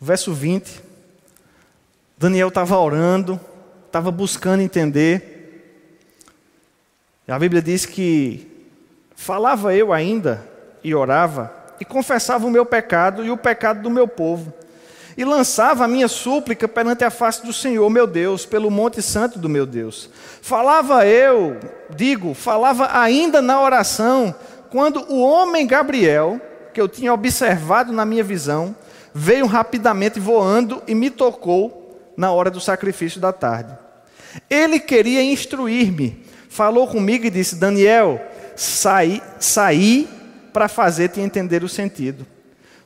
Verso 20. Daniel estava orando, estava buscando entender. A Bíblia diz que falava eu ainda e orava e confessava o meu pecado e o pecado do meu povo. E lançava a minha súplica perante a face do Senhor, meu Deus, pelo monte santo do meu Deus. Falava eu, digo, falava ainda na oração, quando o homem Gabriel, que eu tinha observado na minha visão, veio rapidamente voando e me tocou na hora do sacrifício da tarde. Ele queria instruir-me, falou comigo e disse: Daniel, saí, saí para fazer-te entender o sentido.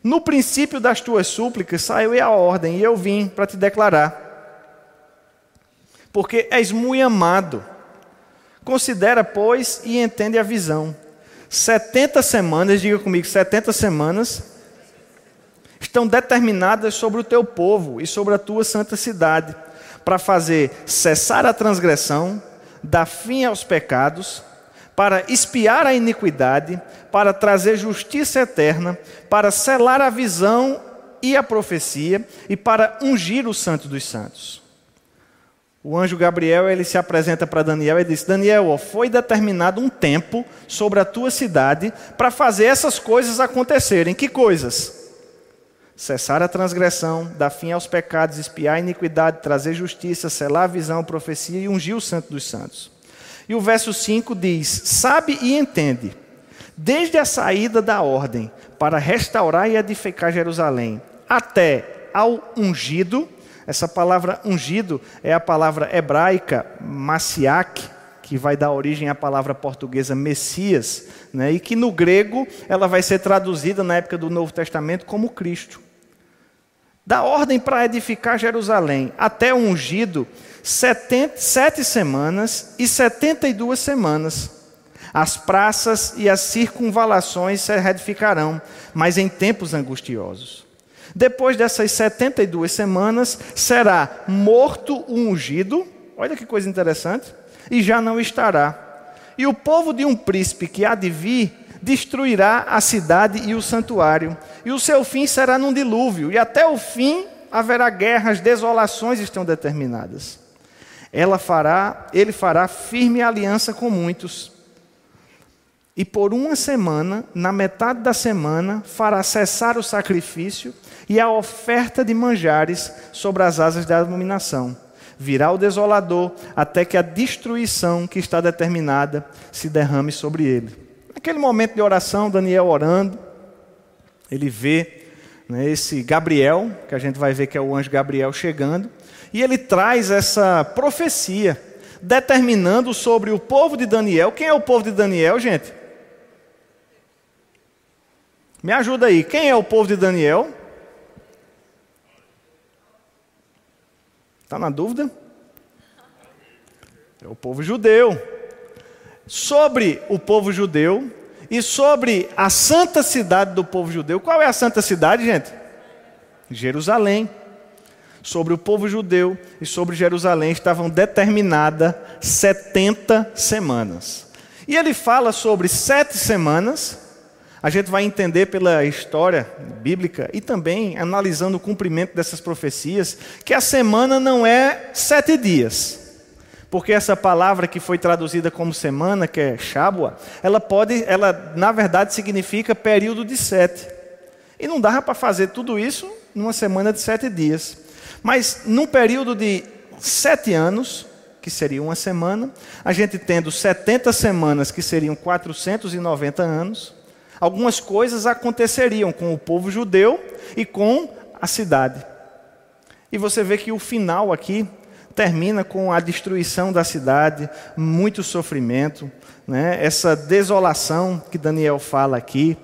No princípio das tuas súplicas saiu a ordem, e eu vim para te declarar. Porque és muito amado. Considera, pois, e entende a visão. 70 semanas, diga comigo, 70 semanas estão determinadas sobre o teu povo e sobre a tua santa cidade, para fazer cessar a transgressão, dar fim aos pecados, para espiar a iniquidade, para trazer justiça eterna, para selar a visão e a profecia e para ungir o santo dos santos. O anjo Gabriel ele se apresenta para Daniel e diz: Daniel, foi determinado um tempo sobre a tua cidade para fazer essas coisas acontecerem. Que coisas? Cessar a transgressão, dar fim aos pecados, espiar a iniquidade, trazer justiça, selar a visão, profecia e ungir o santo dos santos. E o verso 5 diz: Sabe e entende, desde a saída da ordem para restaurar e edificar Jerusalém, até ao ungido, essa palavra ungido é a palavra hebraica Masiak, que vai dar origem à palavra portuguesa Messias, né? e que no grego ela vai ser traduzida na época do Novo Testamento como Cristo da ordem para edificar Jerusalém até o ungido, sete semanas e setenta e duas semanas. As praças e as circunvalações se reedificarão, mas em tempos angustiosos. Depois dessas setenta e duas semanas, será morto o ungido, olha que coisa interessante, e já não estará. E o povo de um príncipe que há de vir destruirá a cidade e o santuário, e o seu fim será num dilúvio, e até o fim haverá guerras, desolações estão determinadas. Ela fará, ele fará firme aliança com muitos. E por uma semana, na metade da semana, fará cessar o sacrifício e a oferta de manjares sobre as asas da abominação. Virá o desolador até que a destruição que está determinada se derrame sobre ele. Naquele momento de oração, Daniel orando, ele vê né, esse Gabriel, que a gente vai ver que é o anjo Gabriel chegando, e ele traz essa profecia, determinando sobre o povo de Daniel. Quem é o povo de Daniel, gente? Me ajuda aí, quem é o povo de Daniel? Está na dúvida? É o povo judeu sobre o povo judeu e sobre a santa cidade do povo judeu. Qual é a santa cidade, gente? Jerusalém. Sobre o povo judeu e sobre Jerusalém estavam determinadas 70 semanas. E ele fala sobre sete semanas. A gente vai entender pela história bíblica e também analisando o cumprimento dessas profecias que a semana não é sete dias. Porque essa palavra que foi traduzida como semana, que é Shabua, ela pode, ela na verdade significa período de sete. E não dava para fazer tudo isso numa semana de sete dias. Mas num período de sete anos, que seria uma semana, a gente tendo 70 semanas, que seriam 490 anos, algumas coisas aconteceriam com o povo judeu e com a cidade. E você vê que o final aqui termina com a destruição da cidade, muito sofrimento, né? essa desolação que Daniel fala aqui,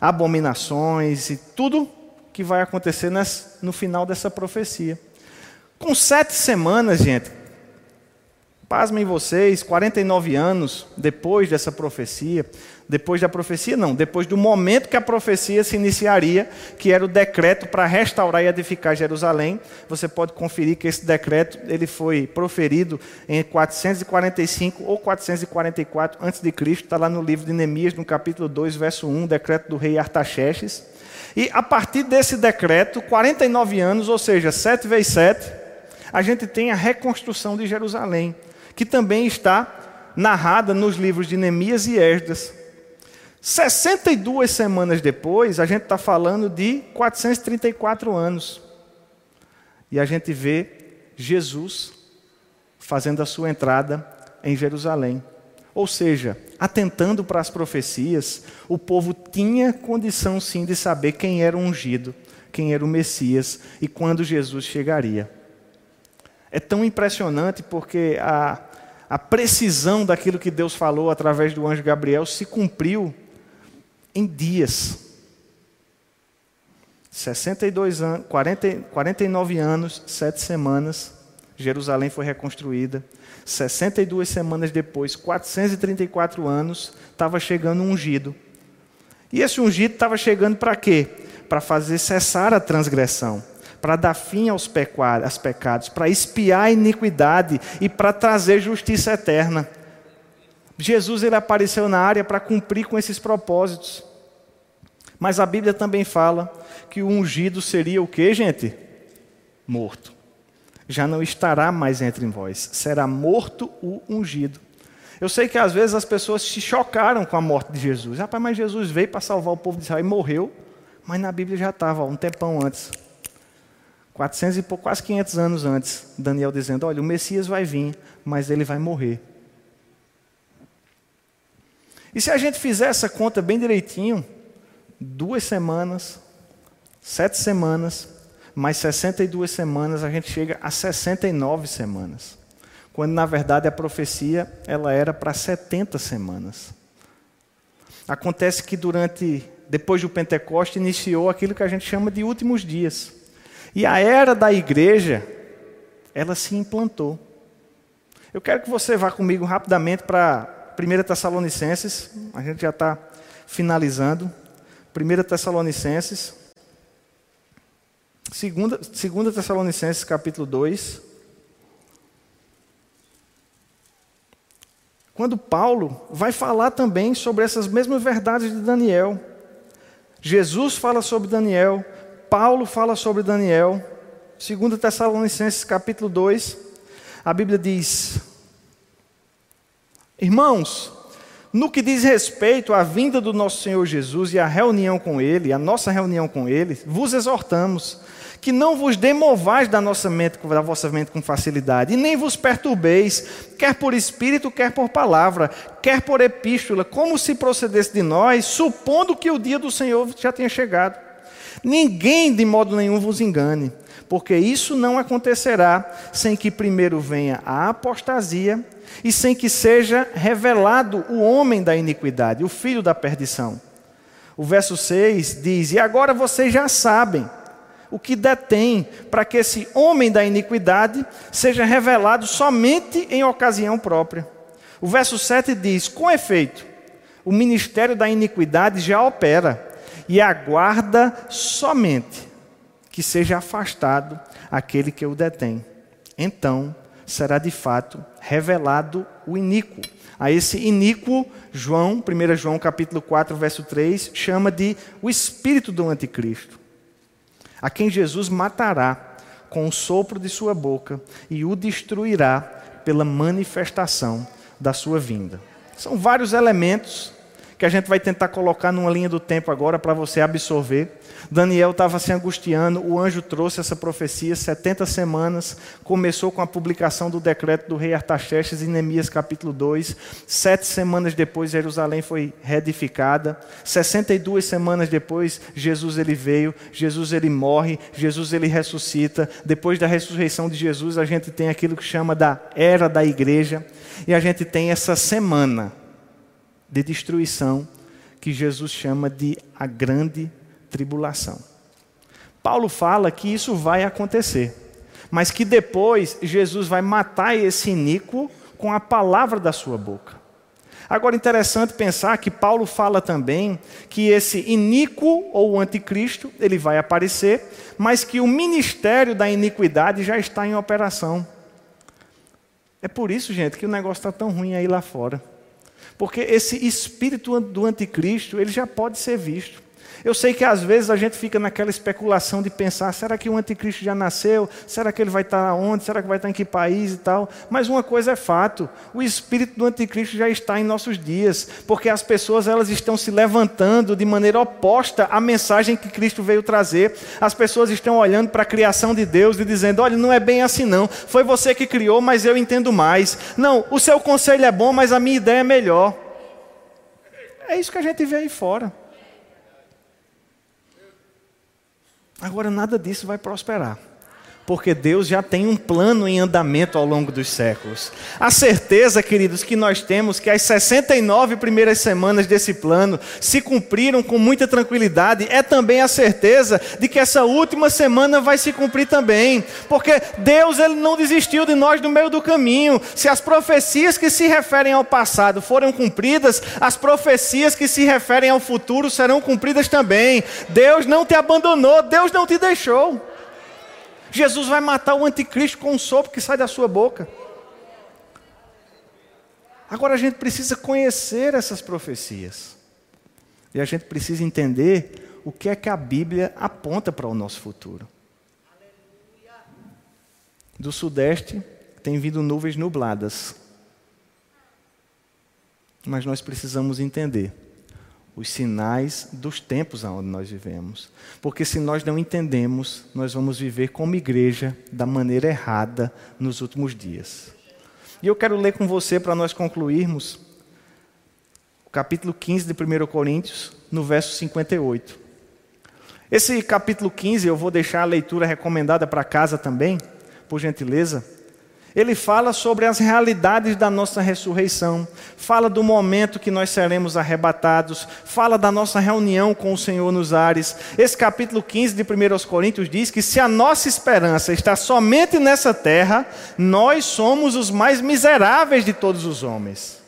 abominações e tudo que vai acontecer no final dessa profecia. Com sete semanas, gente, pasmem vocês, 49 anos depois dessa profecia, depois da profecia, não, depois do momento que a profecia se iniciaria, que era o decreto para restaurar e edificar Jerusalém. Você pode conferir que esse decreto ele foi proferido em 445 ou 444 a.C., está lá no livro de Neemias, no capítulo 2, verso 1, decreto do rei Artaxerxes. E a partir desse decreto, 49 anos, ou seja, 7 vezes 7, a gente tem a reconstrução de Jerusalém, que também está narrada nos livros de Neemias e Esdras. 62 semanas depois, a gente está falando de 434 anos. E a gente vê Jesus fazendo a sua entrada em Jerusalém. Ou seja, atentando para as profecias, o povo tinha condição sim de saber quem era o ungido, quem era o Messias e quando Jesus chegaria. É tão impressionante porque a, a precisão daquilo que Deus falou através do anjo Gabriel se cumpriu em dias. 62 anos, 40, 49 anos, sete semanas, Jerusalém foi reconstruída. 62 semanas depois, 434 anos, estava chegando um ungido. E esse ungido estava chegando para quê? Para fazer cessar a transgressão, para dar fim aos pecados, para espiar a iniquidade e para trazer justiça eterna. Jesus ele apareceu na área para cumprir com esses propósitos. Mas a Bíblia também fala que o ungido seria o que, gente? Morto. Já não estará mais entre vós, será morto o ungido. Eu sei que às vezes as pessoas se chocaram com a morte de Jesus. Rapaz, mas Jesus veio para salvar o povo de Israel e morreu, mas na Bíblia já estava, um tempão antes. 400 e pouco, quase 500 anos antes, Daniel dizendo: Olha, o Messias vai vir, mas ele vai morrer. E se a gente fizer essa conta bem direitinho, duas semanas, sete semanas, mais 62 semanas, a gente chega a 69 semanas. Quando na verdade a profecia ela era para 70 semanas. Acontece que durante depois do Pentecoste iniciou aquilo que a gente chama de últimos dias. E a era da igreja ela se implantou. Eu quero que você vá comigo rapidamente para 1 Tessalonicenses, a gente já está finalizando. 1 Tessalonicenses, 2 Tessalonicenses capítulo 2. Quando Paulo vai falar também sobre essas mesmas verdades de Daniel. Jesus fala sobre Daniel, Paulo fala sobre Daniel. 2 Tessalonicenses capítulo 2, a Bíblia diz: Irmãos, no que diz respeito à vinda do nosso Senhor Jesus e à reunião com Ele, a nossa reunião com Ele, vos exortamos que não vos demovais da, nossa mente, da vossa mente com facilidade, e nem vos perturbeis, quer por espírito, quer por palavra, quer por epístola, como se procedesse de nós, supondo que o dia do Senhor já tenha chegado. Ninguém de modo nenhum vos engane, porque isso não acontecerá sem que primeiro venha a apostasia e sem que seja revelado o homem da iniquidade, o filho da perdição. O verso 6 diz: E agora vocês já sabem o que detém para que esse homem da iniquidade seja revelado somente em ocasião própria. O verso 7 diz: Com efeito, o ministério da iniquidade já opera e aguarda somente que seja afastado aquele que o detém. Então, será de fato revelado o iníquo. A esse iníquo, João, 1 João capítulo 4, verso 3, chama de o espírito do anticristo, a quem Jesus matará com o sopro de sua boca e o destruirá pela manifestação da sua vinda. São vários elementos que a gente vai tentar colocar numa linha do tempo agora para você absorver. Daniel estava se angustiando, o anjo trouxe essa profecia, 70 semanas, começou com a publicação do decreto do rei Artaxerxes em Neemias capítulo 2. Sete semanas depois, Jerusalém foi reedificada. 62 semanas depois, Jesus ele veio, Jesus ele morre, Jesus ele ressuscita. Depois da ressurreição de Jesus, a gente tem aquilo que chama da era da igreja, e a gente tem essa semana de destruição que Jesus chama de a grande tribulação. Paulo fala que isso vai acontecer, mas que depois Jesus vai matar esse iníquo com a palavra da sua boca. Agora, interessante pensar que Paulo fala também que esse iníquo ou anticristo, ele vai aparecer, mas que o ministério da iniquidade já está em operação. É por isso, gente, que o negócio está tão ruim aí lá fora. Porque esse espírito do anticristo, ele já pode ser visto. Eu sei que às vezes a gente fica naquela especulação de pensar: será que o anticristo já nasceu? Será que ele vai estar onde? Será que vai estar em que país e tal? Mas uma coisa é fato: o espírito do anticristo já está em nossos dias, porque as pessoas elas estão se levantando de maneira oposta à mensagem que Cristo veio trazer. As pessoas estão olhando para a criação de Deus e dizendo: olha, não é bem assim não. Foi você que criou, mas eu entendo mais. Não, o seu conselho é bom, mas a minha ideia é melhor. É isso que a gente vê aí fora. Agora, nada disso vai prosperar porque Deus já tem um plano em andamento ao longo dos séculos. A certeza, queridos, que nós temos que as 69 primeiras semanas desse plano se cumpriram com muita tranquilidade, é também a certeza de que essa última semana vai se cumprir também, porque Deus ele não desistiu de nós no meio do caminho. Se as profecias que se referem ao passado foram cumpridas, as profecias que se referem ao futuro serão cumpridas também. Deus não te abandonou, Deus não te deixou. Jesus vai matar o anticristo com um sopro que sai da sua boca. Agora a gente precisa conhecer essas profecias. E a gente precisa entender o que é que a Bíblia aponta para o nosso futuro. Do sudeste tem vindo nuvens nubladas. Mas nós precisamos entender os sinais dos tempos onde nós vivemos. Porque se nós não entendemos, nós vamos viver como igreja da maneira errada nos últimos dias. E eu quero ler com você para nós concluirmos o capítulo 15 de 1 Coríntios, no verso 58. Esse capítulo 15 eu vou deixar a leitura recomendada para casa também, por gentileza. Ele fala sobre as realidades da nossa ressurreição, fala do momento que nós seremos arrebatados, fala da nossa reunião com o Senhor nos ares. Esse capítulo 15 de 1 Coríntios diz que se a nossa esperança está somente nessa terra, nós somos os mais miseráveis de todos os homens.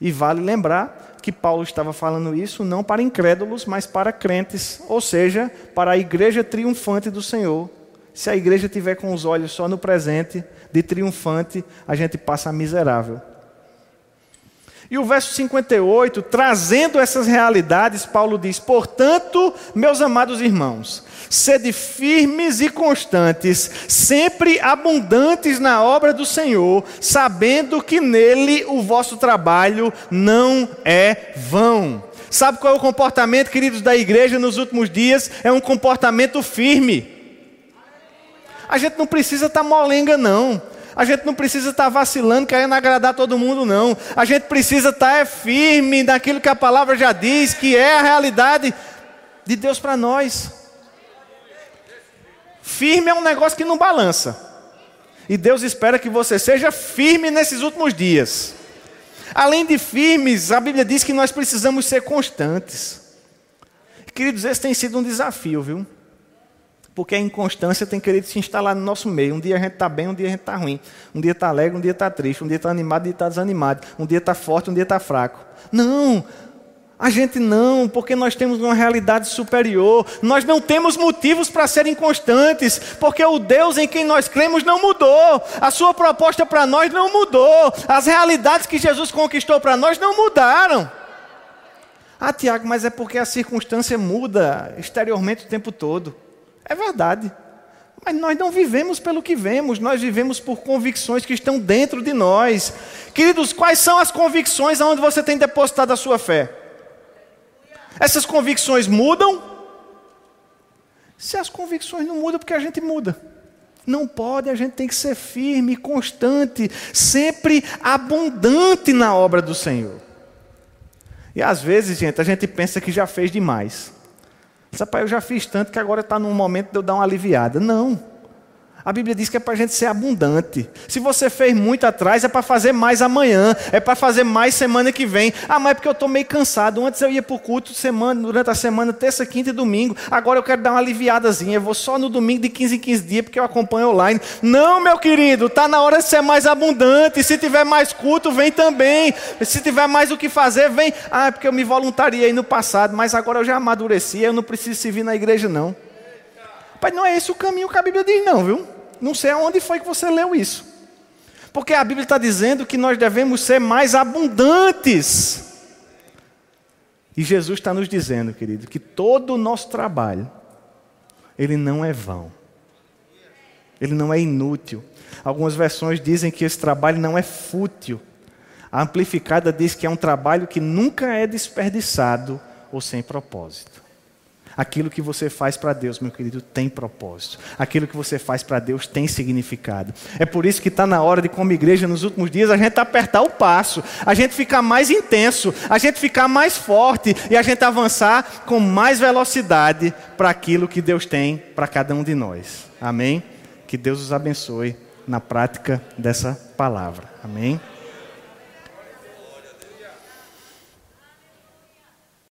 E vale lembrar que Paulo estava falando isso não para incrédulos, mas para crentes, ou seja, para a igreja triunfante do Senhor se a igreja tiver com os olhos só no presente, de triunfante, a gente passa miserável. E o verso 58, trazendo essas realidades, Paulo diz: Portanto, meus amados irmãos, sede firmes e constantes, sempre abundantes na obra do Senhor, sabendo que nele o vosso trabalho não é vão. Sabe qual é o comportamento, queridos, da igreja nos últimos dias? É um comportamento firme. A gente não precisa estar tá molenga, não. A gente não precisa estar tá vacilando, querendo agradar todo mundo, não. A gente precisa estar tá, é, firme naquilo que a palavra já diz, que é a realidade de Deus para nós. Firme é um negócio que não balança. E Deus espera que você seja firme nesses últimos dias. Além de firmes, a Bíblia diz que nós precisamos ser constantes. Queridos, esse tem sido um desafio, viu? Porque a inconstância tem querido se instalar no nosso meio. Um dia a gente está bem, um dia a gente está ruim. Um dia está alegre, um dia está triste. Um dia está animado, um dia está desanimado. Um dia está forte, um dia está fraco. Não, a gente não, porque nós temos uma realidade superior. Nós não temos motivos para serem constantes, porque o Deus em quem nós cremos não mudou. A sua proposta para nós não mudou. As realidades que Jesus conquistou para nós não mudaram. Ah, Tiago, mas é porque a circunstância muda exteriormente o tempo todo. É verdade. Mas nós não vivemos pelo que vemos, nós vivemos por convicções que estão dentro de nós. Queridos, quais são as convicções aonde você tem depositado a sua fé? Essas convicções mudam? Se as convicções não mudam, porque a gente muda. Não pode, a gente tem que ser firme, constante, sempre abundante na obra do Senhor. E às vezes, gente, a gente pensa que já fez demais. Rapaz, eu já fiz tanto que agora está num momento de eu dar uma aliviada. Não. A Bíblia diz que é para a gente ser abundante. Se você fez muito atrás, é para fazer mais amanhã, é para fazer mais semana que vem. Ah, mas é porque eu estou meio cansado. Antes eu ia para o culto semana, durante a semana, terça, quinta e domingo. Agora eu quero dar uma aliviadazinha. Eu vou só no domingo de 15 em 15 dias, porque eu acompanho online. Não, meu querido, está na hora de ser mais abundante. Se tiver mais culto, vem também. Se tiver mais o que fazer, vem. Ah, é porque eu me voluntariei no passado, mas agora eu já amadureci, eu não preciso servir na igreja, não. Pai, não é esse o caminho que a Bíblia diz, não, viu? Não sei aonde foi que você leu isso. Porque a Bíblia está dizendo que nós devemos ser mais abundantes. E Jesus está nos dizendo, querido, que todo o nosso trabalho, ele não é vão. Ele não é inútil. Algumas versões dizem que esse trabalho não é fútil. A amplificada diz que é um trabalho que nunca é desperdiçado ou sem propósito. Aquilo que você faz para Deus, meu querido, tem propósito. Aquilo que você faz para Deus tem significado. É por isso que está na hora de, como igreja, nos últimos dias, a gente apertar o passo, a gente ficar mais intenso, a gente ficar mais forte e a gente avançar com mais velocidade para aquilo que Deus tem para cada um de nós. Amém? Que Deus os abençoe na prática dessa palavra. Amém?